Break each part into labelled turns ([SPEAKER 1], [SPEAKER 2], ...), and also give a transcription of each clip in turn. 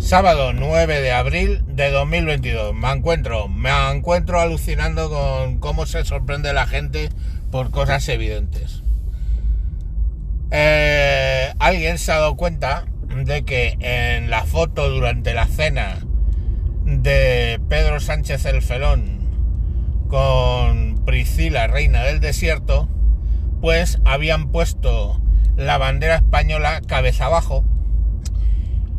[SPEAKER 1] Sábado 9 de abril de 2022. Me encuentro, me encuentro alucinando con cómo se sorprende la gente por cosas evidentes. Eh, alguien se ha dado cuenta de que en la foto durante la cena de Pedro Sánchez el Felón con Priscila, reina del desierto, pues habían puesto la bandera española cabeza abajo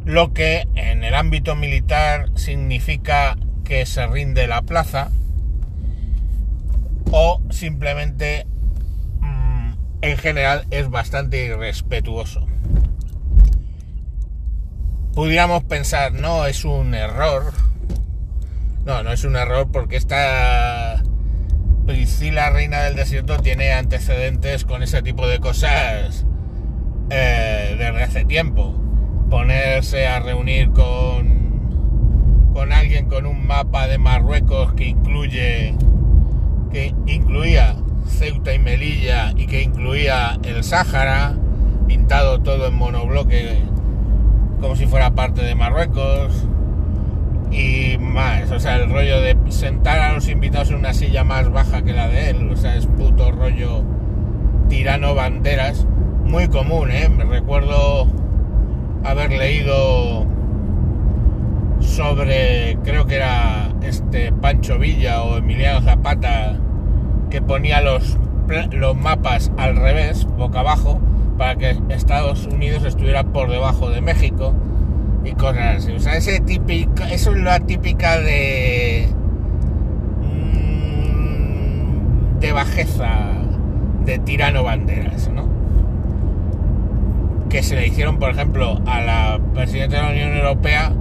[SPEAKER 1] lo que en el ámbito militar significa que se rinde la plaza o simplemente mm, en general es bastante irrespetuoso. Pudiéramos pensar, no, es un error. No, no es un error porque esta Priscila, reina del desierto, tiene antecedentes con ese tipo de cosas eh, desde hace tiempo ponerse a reunir con, con alguien con un mapa de Marruecos que incluye que incluía Ceuta y Melilla y que incluía el Sáhara, pintado todo en monobloque como si fuera parte de Marruecos y más, o sea, el rollo de sentar a los invitados en una silla más baja que la de él, o sea, es puto rollo tirano banderas, muy común, ¿eh? Me recuerdo haber leído sobre, creo que era este Pancho Villa o Emiliano Zapata, que ponía los, los mapas al revés, boca abajo, para que Estados Unidos estuviera por debajo de México y cosas así. O sea, ese típico, eso es la típica de. Mm, de bajeza de tirano banderas, ¿no? Que se le hicieron, por ejemplo, a la presidenta de la Unión Europea,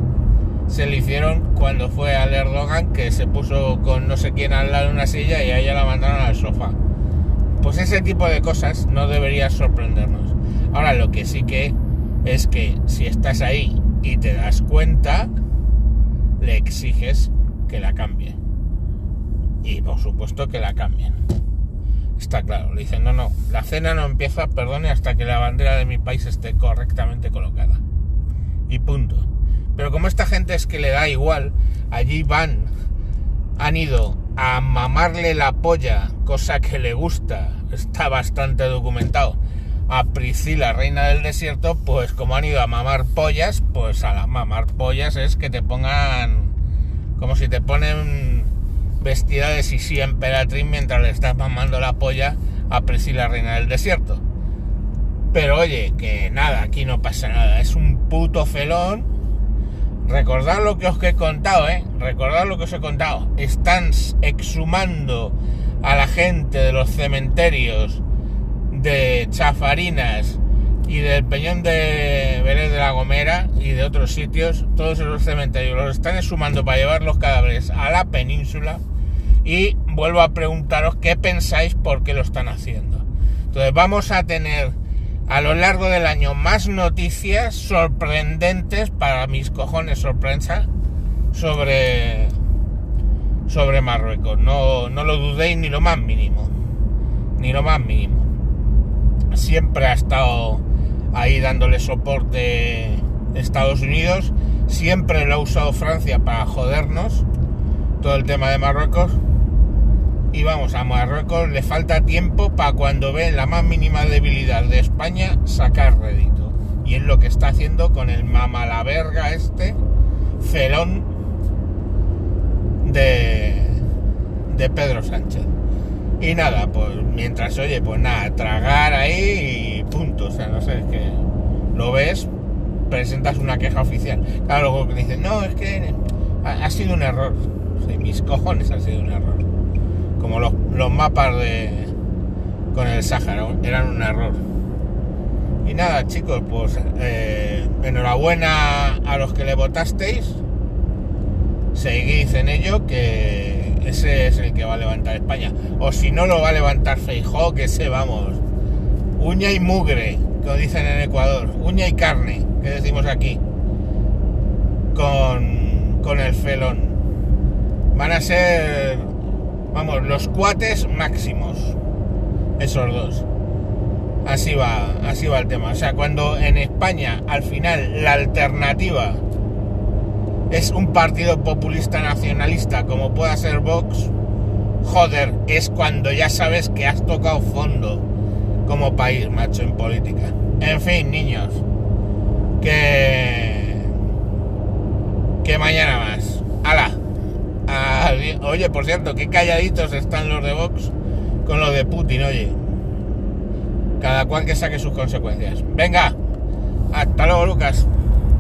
[SPEAKER 1] se le hicieron cuando fue al Erdogan, que se puso con no sé quién al lado de una silla y a ella la mandaron al sofá. Pues ese tipo de cosas no debería sorprendernos. Ahora lo que sí que es que si estás ahí y te das cuenta, le exiges que la cambie. Y por supuesto que la cambien. Está claro, le dicen, no, no, la cena no empieza, perdone, hasta que la bandera de mi país esté correctamente colocada. Y punto. Pero como esta gente es que le da igual, allí van, han ido a mamarle la polla, cosa que le gusta, está bastante documentado, a Priscila, reina del desierto, pues como han ido a mamar pollas, pues a la mamar pollas es que te pongan, como si te ponen vestida de Sisi emperatriz mientras le estás mamando la polla a Priscila Reina del Desierto. Pero oye, que nada, aquí no pasa nada, es un puto felón. Recordad lo que os he contado, ¿eh? Recordad lo que os he contado. Están exhumando a la gente de los cementerios de Chafarinas y del Peñón de Vélez de la Gomera y de otros sitios, todos esos cementerios los están exhumando para llevar los cadáveres a la península y vuelvo a preguntaros qué pensáis por qué lo están haciendo. Entonces vamos a tener a lo largo del año más noticias sorprendentes para mis cojones sorpresa sobre sobre Marruecos. No, no lo dudéis ni lo más mínimo. Ni lo más mínimo. Siempre ha estado ahí dándole soporte Estados Unidos. Siempre lo ha usado Francia para jodernos. Todo el tema de Marruecos y vamos, a Marruecos le falta tiempo para cuando ve la más mínima debilidad de España sacar rédito. Y es lo que está haciendo con el mamalaverga este, felón de, de Pedro Sánchez. Y nada, pues mientras oye, pues nada, tragar ahí y punto. O sea, no sé, es que lo ves, presentas una queja oficial. Claro, luego dicen, no, es que ha, sido un error. Sí, mis cojones ha sido un error como los, mapas de con el Sáhara, eran un error. Y nada, chicos, pues eh, enhorabuena a los que le votasteis. Seguid en ello, que ese es el que va a levantar España. O si no lo va a levantar Feijó, que se vamos. Uña y mugre, como dicen en Ecuador. Uña y carne, que decimos aquí. Con, con el felón. Van a ser Vamos, los cuates máximos. Esos dos. Así va, así va el tema. O sea, cuando en España al final la alternativa es un partido populista nacionalista como pueda ser Vox, joder, es cuando ya sabes que has tocado fondo como país, macho, en política. En fin, niños, que... que mañana más. ¡Hala! Oye, por cierto, qué calladitos están los de Vox con lo de Putin, oye. Cada cual que saque sus consecuencias. Venga, hasta luego, Lucas.